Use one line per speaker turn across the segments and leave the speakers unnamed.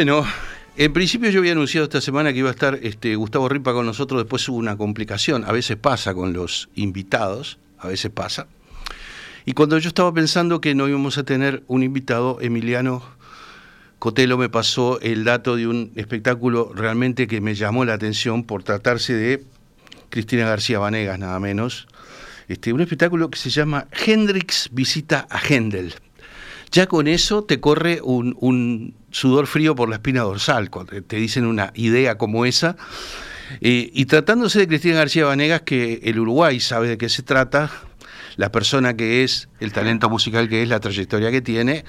Bueno, en principio yo había anunciado esta semana que iba a estar este, Gustavo Ripa con nosotros, después hubo una complicación, a veces pasa con los invitados, a veces pasa. Y cuando yo estaba pensando que no íbamos a tener un invitado, Emiliano Cotelo me pasó el dato de un espectáculo realmente que me llamó la atención por tratarse de Cristina García Vanegas, nada menos. Este, un espectáculo que se llama Hendrix visita a Händel. Ya con eso te corre un, sudor frío por la espina dorsal, cuando te dicen una idea como esa. Eh, y tratándose de Cristina García Vanegas, que el Uruguay sabe de qué se trata, la persona que es, el talento musical que es, la trayectoria que tiene,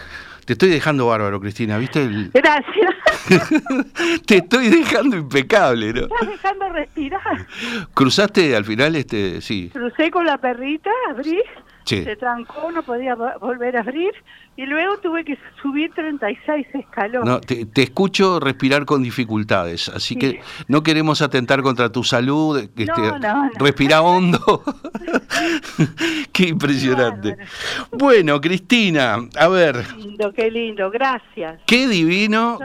te estoy dejando bárbaro, Cristina, ¿viste?
Gracias.
Te estoy dejando impecable, ¿no?
Estás dejando respirar.
¿Cruzaste al final este, sí?
Crucé con la perrita, abrí, se trancó, no podía volver a abrir y luego tuve que subir 36 escalones.
No, te, escucho respirar con dificultades, así que no queremos atentar contra tu salud. Este, no, Respira hondo. qué impresionante. Bueno, Cristina, a ver.
Qué lindo, qué lindo, gracias.
Qué divino.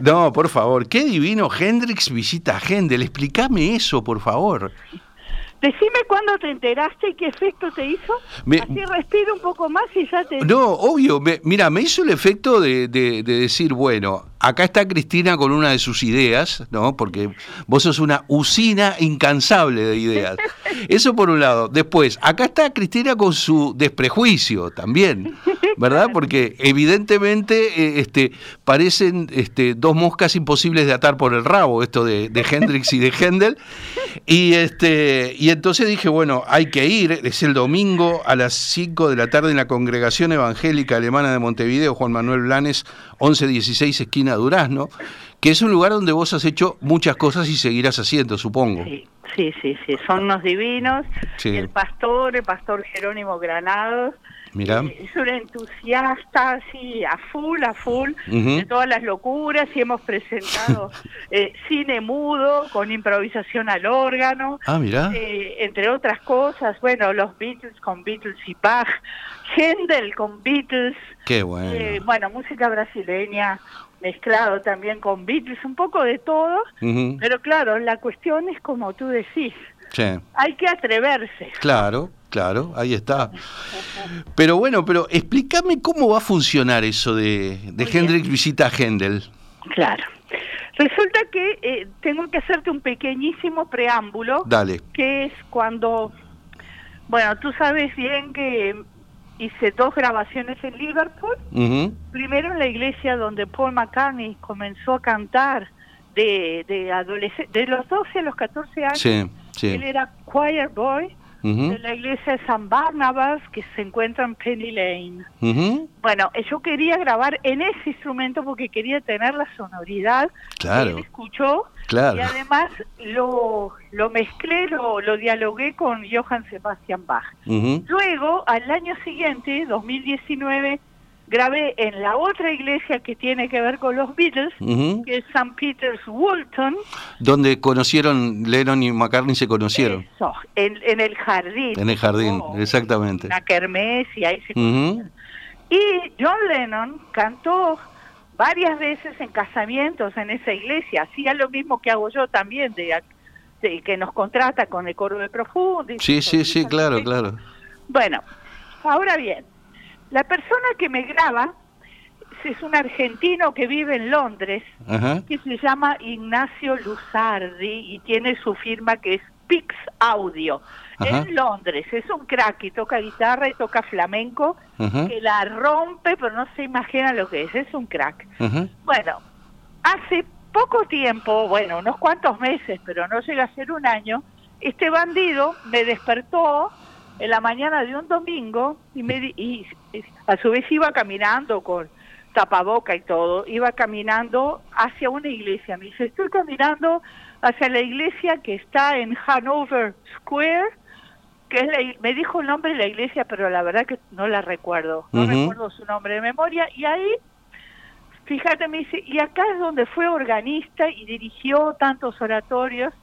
no, por favor, qué divino Hendrix visita a Händel. Explícame eso, por favor.
Decime cuándo te enteraste y qué efecto te hizo. Así respiro un poco más y ya te...
No, obvio. mira, me hizo el efecto de, de, decir, bueno, acá está Cristina con una de sus ideas, ¿no? Porque vos sos una usina incansable de ideas. Eso por un lado. Después, acá está Cristina con su desprejuicio también, ¿verdad? Porque evidentemente eh, este, parecen este, dos moscas imposibles de atar por el rabo, esto de, de Hendrix y de Händel. Y, este, y entonces dije, bueno, hay que ir, es el domingo a las 5 de la tarde en la Congregación Evangélica Alemana de Montevideo, Juan Manuel Blanes, 1116 esquina Durazno, que es un lugar donde vos has hecho muchas cosas y seguirás haciendo, supongo.
Sí, sí, sí, son unos divinos. El pastor, el pastor Jerónimo Granados, Mira. Eh, es un entusiasta, así, a full, a full, de todas las locuras y hemos presentado eh, cine mudo con improvisación al órgano.
Ah, mira.
Eh, entre otras cosas, bueno, los Beatles con Beatles y Bach, Händel con Beatles.
Qué bueno.
bueno, música brasileña mezclado también con Beatles, un poco de todo, pero claro, la cuestión es como tú decís, hay que atreverse.
Claro, claro, ahí está. Pero bueno, pero explícame cómo va a funcionar eso de, de Hendrix visita a Händel.
Claro. Resulta que eh, tengo que hacerte un pequeñísimo preámbulo.
Dale.
Que es cuando, bueno, tú sabes bien que hice dos grabaciones en Liverpool. Primero en la iglesia donde Paul McCartney comenzó a cantar de, de, de los 12 a los 14 años. Sí. Él era choir boy de la iglesia de San Barnabas que se encuentra en Penny Lane. Bueno, yo quería grabar en ese instrumento porque quería tener la sonoridad
claro.
que él escuchó y además lo, lo mezclé, lo, lo dialogué con Johann Sebastian Bach. Luego, al año siguiente, 2019, grabé en la otra iglesia que tiene que ver con los Beatles, que es St. Peter's Woolton.
Donde conocieron, Lennon y McCartney se conocieron.
Eso, en, el jardín.
En el jardín, exactamente.
La kermés y ahí se conocieron. Y John Lennon cantó varias veces en casamientos en esa iglesia, hacía lo mismo que hago yo también, de, que nos contrata con el coro de Profundo.
Sí, sí, sí, claro, claro.
Bueno, ahora bien, la persona que me graba es un argentino que vive en Londres, que se llama Ignacio Luzardi y tiene su firma que es Pix Audio. En Londres, es un crack y toca guitarra y toca flamenco, que la rompe, pero no se imagina lo que es, es un crack. Bueno, hace poco tiempo, bueno, unos cuantos meses, pero no llega a ser un año, este bandido me despertó en la mañana de un domingo y, me, y a su vez iba caminando con tapaboca y todo, iba caminando hacia una iglesia. Me dice, estoy caminando hacia la iglesia que está en Hanover Square, que es la, me dijo el nombre de la iglesia, pero la verdad que no la recuerdo, no recuerdo su nombre de memoria, y ahí, fíjate, me dice, y acá es donde fue organista y dirigió tantos oratorios,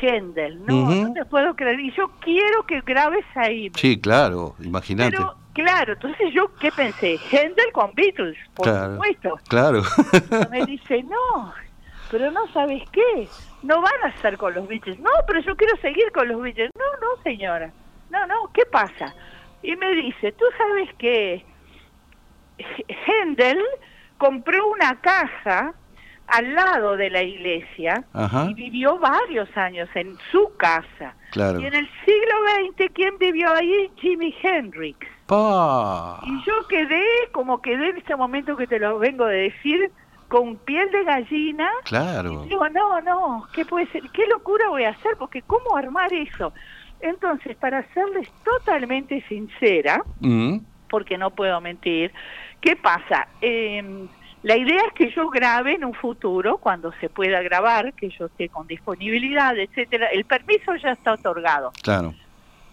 Händel, no, no te puedo creer. Y yo quiero que grabes ahí.
Sí, claro, imagínate.
Pero Claro, entonces yo, ¿qué pensé? Händel con Beatles, por supuesto.
Claro.
Me dice, no, pero no sabes qué, no van a estar con los Beatles. No, pero yo quiero seguir con los Beatles. No, no, señora. No, no, ¿qué pasa? Y me dice, tú sabes que Händel compró una casa al lado de la iglesia y vivió varios años en su casa. Y en el siglo XX, ¿quién vivió ahí? Jimi Hendrix. Y yo quedé, como quedé en este momento que te lo vengo de decir, con piel de gallina.
Claro.
Y digo, no, no, ¿qué puede ser? ¿Qué locura voy a hacer? Porque ¿cómo armar eso? Entonces, para serles totalmente sincera, mm. porque no puedo mentir, ¿qué pasa? Eh, la idea es que yo grabe en un futuro, cuando se pueda grabar, que yo esté con disponibilidad, etcétera. El permiso ya está otorgado.
Claro.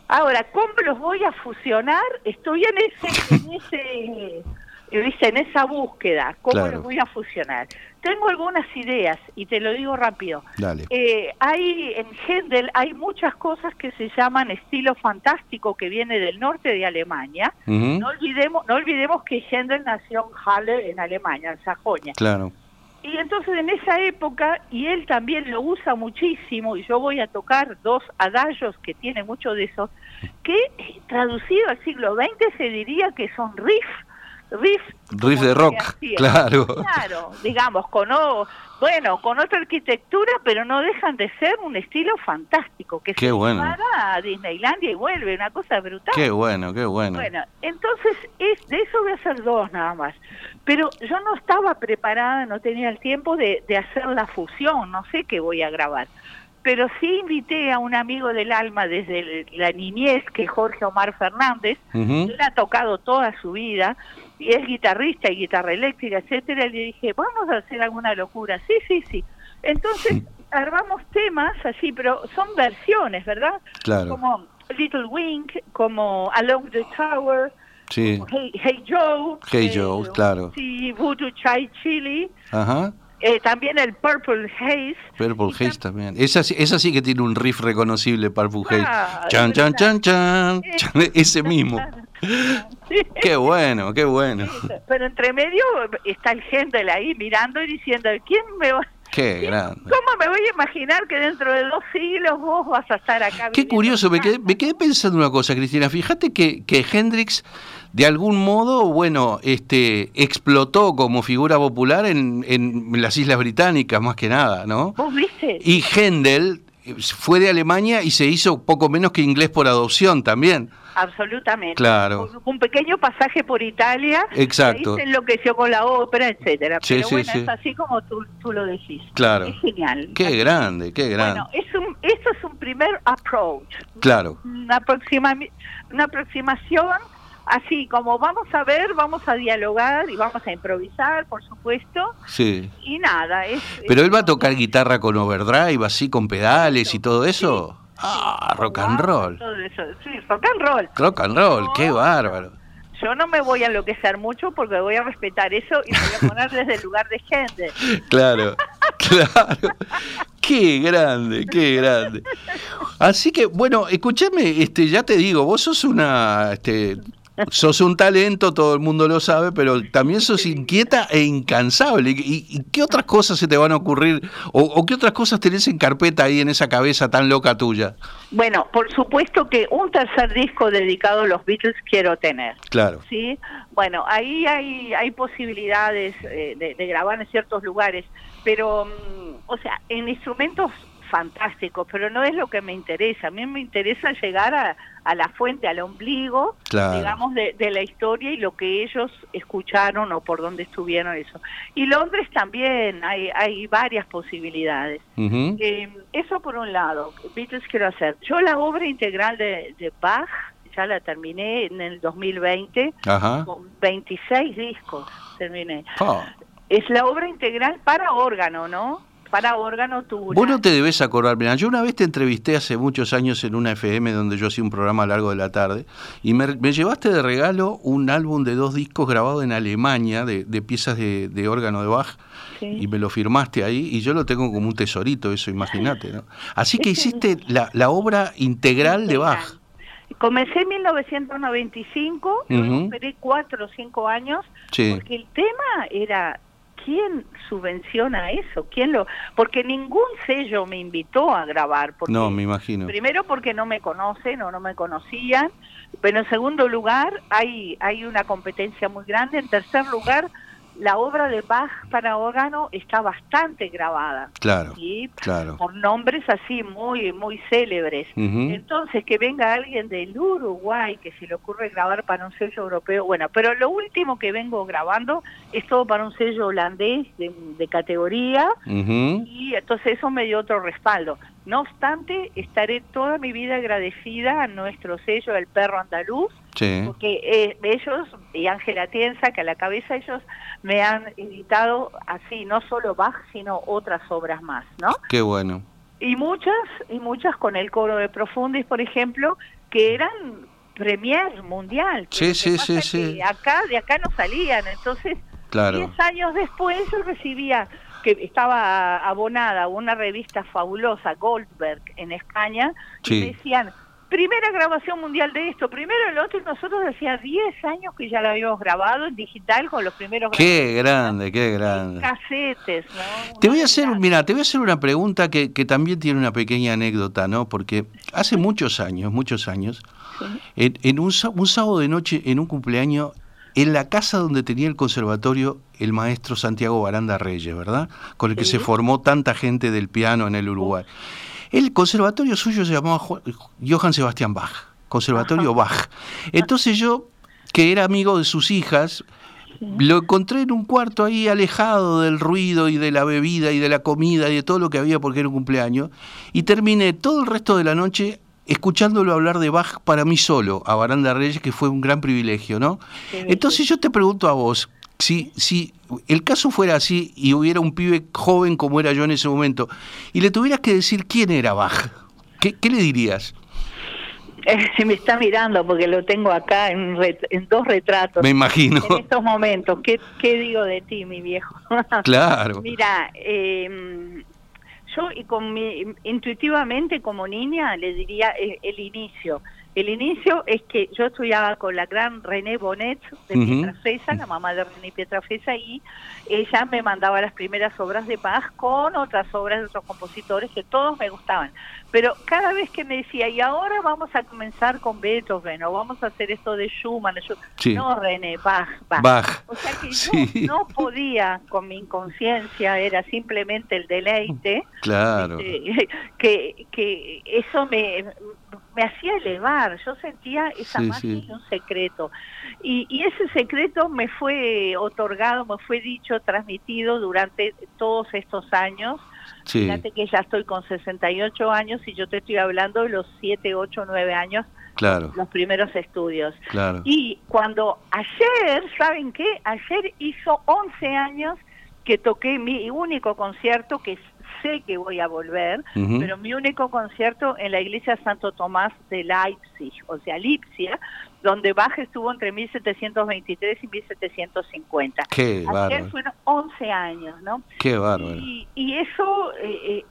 Ahora, ¿cómo los voy a fusionar? Estoy en ese, en ese en esa búsqueda, ¿cómo los voy a fusionar? Tengo algunas ideas y te lo digo rápido. Eh, hay en Händel hay muchas cosas que se llaman estilo fantástico que viene del norte de Alemania. No olvidemos no olvidemos que Händel nació en Halle en Alemania, en Sajonia.
Claro.
Y entonces en esa época, y él también lo usa muchísimo, y yo voy a tocar dos adagios que tiene mucho de eso, que traducido al siglo XX se diría que son riffs riff,
riff de rock, claro.
Claro, digamos, con bueno, con otra arquitectura, pero no dejan de ser un estilo fantástico, que
qué se bueno.
a Disneylandia y vuelve, una cosa brutal.
Qué bueno, qué bueno.
Bueno, entonces es, de eso voy a hacer dos nada más. Pero yo no estaba preparada, no tenía el tiempo de, de hacer la fusión, no sé qué voy a grabar pero sí invité a un amigo del alma desde la niñez, que es Jorge Omar Fernández, él ha tocado toda su vida, y es guitarrista y guitarra eléctrica, etcétera, y le dije, vamos a hacer alguna locura, sí, sí, sí. Entonces armamos temas así, pero son versiones, ¿verdad?
Claro.
Como Little Wing, como Along the Tower,
sí.
hey, hey, Joe.
Hey eh, Joe, claro.
Sí, Voodoo Chai Chili.
Ajá.
Eh, también el Purple Haze.
Purple Haze también. Esa, esa sí que tiene un riff reconocible, Purple Haze. chan, chan, chan, chan, Ese mismo. Qué bueno, qué bueno.
pero entre medio está el gente ahí mirando y diciendo, ¿quién me va
Qué grande.
¿Cómo me voy a imaginar que dentro de dos siglos vos vas a estar acá?
Qué curioso, me quedé, me quedé, pensando una cosa, Cristina. Fíjate que, que Hendrix, de algún modo, bueno, este, explotó como figura popular en, en las Islas Británicas, más que nada, ¿no?
¿Vos viste?
Y Händel fue de Alemania y se hizo poco menos que inglés por adopción también.
Absolutamente.
Claro.
Un, pequeño pasaje por Italia.
Exacto.
Ahí se enloqueció con la ópera, etcétera. Pero bueno, es así como tú, tú, lo decís.
Claro.
Es genial.
Qué grande, qué grande.
Bueno, es un, esto es un primer approach.
Claro.
Una, aproxima, una aproximación así como vamos a ver, vamos a dialogar y vamos a improvisar, por supuesto.
Sí.
Y nada, es...
Pero él va a tocar guitarra con overdrive, así, con pedales y todo eso. Ah, rock and roll.
Todo eso. Sí, rock and roll.
Rock and roll, qué bárbaro.
Yo no me voy a enloquecer mucho porque voy a respetar eso y me voy a poner desde el lugar de gente.
Claro, claro. Qué grande, qué grande. Así que, bueno, escúchame, este, ya te digo, vos sos una, este, sos un talento, todo el mundo lo sabe, pero también sos inquieta e incansable. ¿Y, qué otras cosas se te van a ocurrir o, qué otras cosas tenés en carpeta ahí en esa cabeza tan loca tuya?
Bueno, por supuesto que un tercer disco dedicado a los Beatles quiero tener.
Claro.
Sí, bueno, ahí hay, hay posibilidades eh, de, grabar en ciertos lugares, pero, mm, o sea, en instrumentos fantásticos, pero no es lo que me interesa. A mí me interesa llegar a, a la fuente, al ombligo, digamos, de, la historia y lo que ellos escucharon o por dónde estuvieron eso. Y Londres también, hay, hay varias posibilidades. Eh, eso por un lado, Beatles quiero hacer. Yo la obra integral de, Bach ya la terminé en el 2020, con 26 discos terminé. Ah. Es la obra integral para órgano, ¿no? Para órgano tubular.
Vos no te debes acordar, mira, yo una vez te entrevisté hace muchos años en una FM donde yo hacía un programa a largo de la tarde y me, llevaste de regalo un álbum de dos discos grabados en Alemania de, piezas de, órgano de Bach y me lo firmaste ahí y yo lo tengo como un tesorito, eso imagínate, ¿no? Así que hiciste la, obra integral, de Bach.
Comencé en 1995, uh esperé cuatro o cinco años, porque el tema era ¿quién subvenciona eso? ¿Quién lo? Porque ningún sello me invitó a grabar.
no, me imagino.
Primero porque no me conocen o no me conocían, pero en segundo lugar hay hay una competencia muy grande. En tercer lugar la obra de Bach para órgano está bastante grabada.
Claro, claro.
Por nombres así muy muy célebres. Entonces, que venga alguien del Uruguay que se le ocurre grabar para un sello europeo, bueno, pero lo último que vengo grabando es todo para un sello holandés de, categoría y entonces eso me dio otro respaldo. No obstante, estaré toda mi vida agradecida a nuestro sello El Perro Andaluz, porque eh, ellos, y Ángela Tienza, que a la cabeza ellos me han editado así, no solo Bach, sino otras obras más, ¿no?
Qué bueno.
Y muchas, y muchas con el coro de Profundis, por ejemplo, que eran premier mundial.
Sí, sí, sí, sí.
Acá, de acá no salían, entonces,
claro.
diez años después yo recibía que estaba abonada a una revista fabulosa, Goldberg, en España, y decían, primera grabación mundial de esto, primero el otro, y nosotros hacía 10 años que ya lo habíamos grabado en digital con los primeros...
Qué grande, qué grande.
Casetes, ¿no?
Te voy a hacer, mira, te voy a hacer una pregunta que, que también tiene una pequeña anécdota, ¿no? Porque hace muchos años, muchos años, en, un, un sábado de noche, en un cumpleaños, en la casa donde tenía el conservatorio el maestro Santiago Baranda Reyes, ¿verdad? Con el que se formó tanta gente del piano en el Uruguay. El conservatorio suyo se llamaba Johann Sebastian Bach, Conservatorio Bach. Entonces yo, que era amigo de sus hijas, lo encontré en un cuarto ahí alejado del ruido y de la bebida y de la comida y de todo lo que había porque era un cumpleaños, y terminé todo el resto de la noche escuchándolo hablar de Bach para mí solo, a Baranda Reyes, que fue un gran privilegio, ¿no? Entonces yo te pregunto a vos, si, si el caso fuera así y hubiera un pibe joven como era yo en ese momento, y le tuvieras que decir quién era Bach, ¿qué, le dirías?
Se me está mirando porque lo tengo acá en, dos retratos.
Me imagino.
En estos momentos. ¿Qué, digo de ti, mi viejo?
Claro.
Mira, em, yo y con mi, intuitivamente como niña le diría eh, el inicio. El inicio es que yo estudiaba con la gran René Bonet de Pietrafesa, la mamá de René Pietrafesa, y ella me mandaba las primeras obras de Bach con otras obras de otros compositores que todos me gustaban. Pero cada vez que me decía, y ahora vamos a comenzar con Beethoven, o vamos a hacer esto de Schumann, no René, Bach, Bach. O sea que yo no podía, con mi inconsciencia, era simplemente el deleite.
Claro.
Este, que, que eso me me hacía elevar, yo sentía esa magia y un secreto. Y, y, ese secreto me fue otorgado, me fue dicho, transmitido durante todos estos años. Fíjate que ya estoy con 68 años y yo te estoy hablando de los 7, 8, 9 años,
claro.
los primeros estudios.
Claro.
Y cuando ayer, ¿saben qué? Ayer hizo 11 años que toqué mi único concierto, que sé que voy a volver, pero mi único concierto en la iglesia Santo Tomás de Leipzig, o sea, Lipsia, donde Bach estuvo entre 1723 y 1750.
Qué
Ayer fueron 11 años, ¿no?
Qué bárbaro.
Y, eso, eh, eh,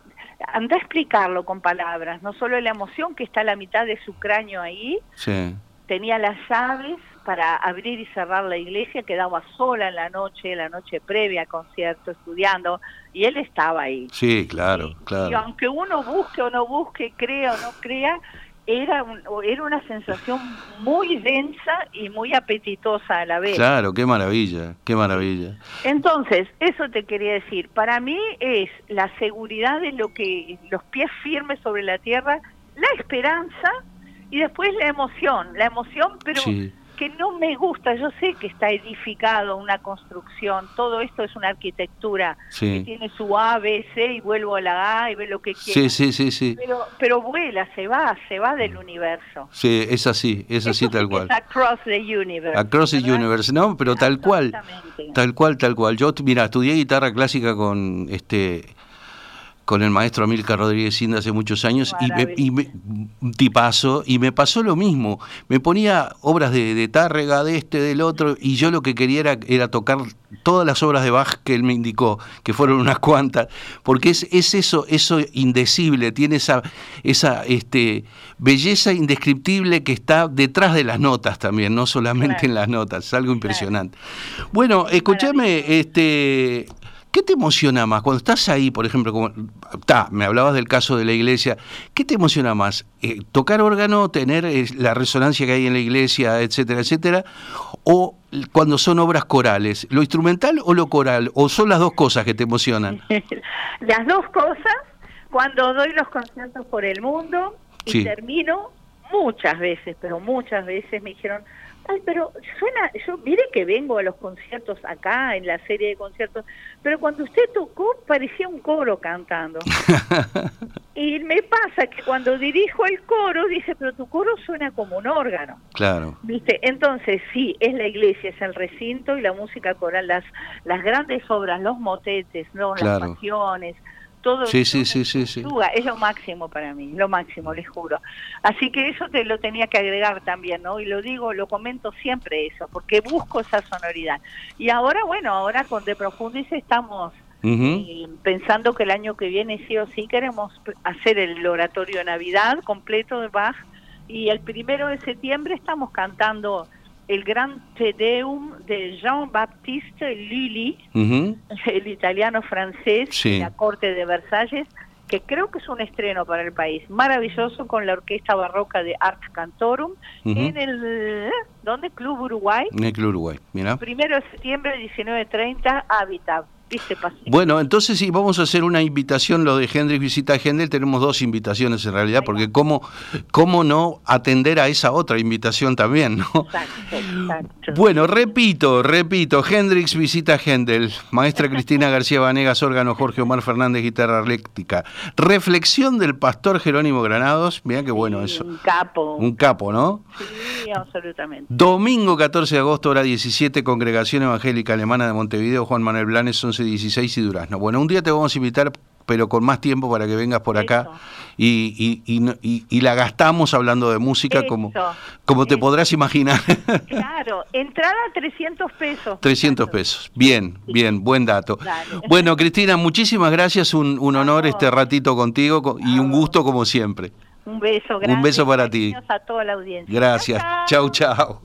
anda a explicarlo con palabras, no solo la emoción que está a la mitad de su cráneo ahí,
sí.
tenía las llaves para abrir y cerrar la iglesia, quedaba sola en la noche, la noche previa al concierto, estudiando, y él estaba ahí.
Sí, claro, claro.
Y aunque uno busque o no busque, crea o no crea, era, era una sensación muy densa y muy apetitosa a la vez.
Claro, qué maravilla, qué maravilla.
Entonces, eso te quería decir, para mí es la seguridad de lo que, los pies firmes sobre la tierra, la esperanza y después la emoción, la emoción, pero que no me gusta, yo sé que está edificado una construcción, todo esto es una arquitectura que tiene su A, B, C y vuelvo a la A y ve lo que.
Sí, sí, sí, sí.
Pero, pero vuela, se va, se va del universo.
Sí, es así, es así tal cual.
across the universe.
Across the universe, no, pero tal cual. Tal cual, tal cual. Yo, mira, estudié guitarra clásica con este con el maestro Amilcar Rodríguez Inda hace muchos años y, me, un tipazo, y me pasó lo mismo. Me ponía obras de, de Tárrega, de este, del otro, y yo lo que quería era, era, tocar todas las obras de Bach que él me indicó, que fueron unas cuantas, porque es, es eso, eso indecible, tiene esa, esa este, belleza indescriptible que está detrás de las notas también, no solamente en las notas, es algo impresionante. Bueno, escúchame, este, ¿Qué te emociona más cuando estás ahí, por ejemplo, como me hablabas del caso de la iglesia, ¿qué te emociona más? Eh, ¿Tocar órgano, tener eh, la resonancia que hay en la iglesia, etcétera, etcétera? ¿O cuando son obras corales, lo instrumental o lo coral? ¿O son las dos cosas que te emocionan?
las dos cosas, cuando doy los conciertos por el mundo y termino, muchas veces, pero muchas veces me dijeron, ay, pero suena, yo mire que vengo a los conciertos acá, en la serie de conciertos, pero cuando usted tocó parecía un coro cantando. y me pasa que cuando dirijo el coro, dice, pero tu coro suena como un órgano.
Claro.
¿Viste? Entonces, sí, es la iglesia, es el recinto y la música coral, las, las grandes obras, los motetes, ¿no? las pasiones todo
sí, sí, sí, sí, sí.
es lo máximo para mí, lo máximo, les juro. Así que eso te lo tenía que agregar también, ¿no? Y lo digo, lo comento siempre eso, porque busco esa sonoridad. Y ahora, bueno, ahora con De Profundis estamos eh, pensando que el año que viene sí o sí queremos hacer el oratorio de Navidad completo de Bach y el primero de septiembre estamos cantando el gran Te Deum de Jean-Baptiste Lully, el italiano francés de la corte de Versalles, que creo que es un estreno para el país, maravilloso con la orquesta barroca de Art Cantorum en el ¿dónde? Club Uruguay.
En el Club Uruguay, mira.
Primero de septiembre 19:30 Habitat.
Bueno, entonces sí, vamos a hacer una invitación, lo de Hendrix visita a Hendel, tenemos dos invitaciones en realidad, porque cómo, cómo no atender a esa otra invitación también, ¿no? Bueno, repito, repito, Hendrix visita a Hendel, maestra Cristina García Vanegas, órgano Jorge Omar Fernández, guitarra eléctrica. Reflexión del pastor Jerónimo Granados, mira qué bueno eso.
Un capo.
Un capo, ¿no?
Sí, absolutamente.
Domingo 14 de agosto, hora 17, Congregación Evangélica Alemana de Montevideo, Juan Manuel Blanes, 11 16 y Durazno. Bueno, un día te vamos a invitar, pero con más tiempo para que vengas por acá y, y, la gastamos hablando de música como, como te podrás imaginar.
Claro, entrada 300 pesos.
300 pesos, bien, bien, buen dato. Bueno, Cristina, muchísimas gracias, un, un honor este ratito contigo y un gusto como siempre.
Un beso, gracias.
Un beso para ti.
A toda la audiencia.
Gracias. Chau, chau.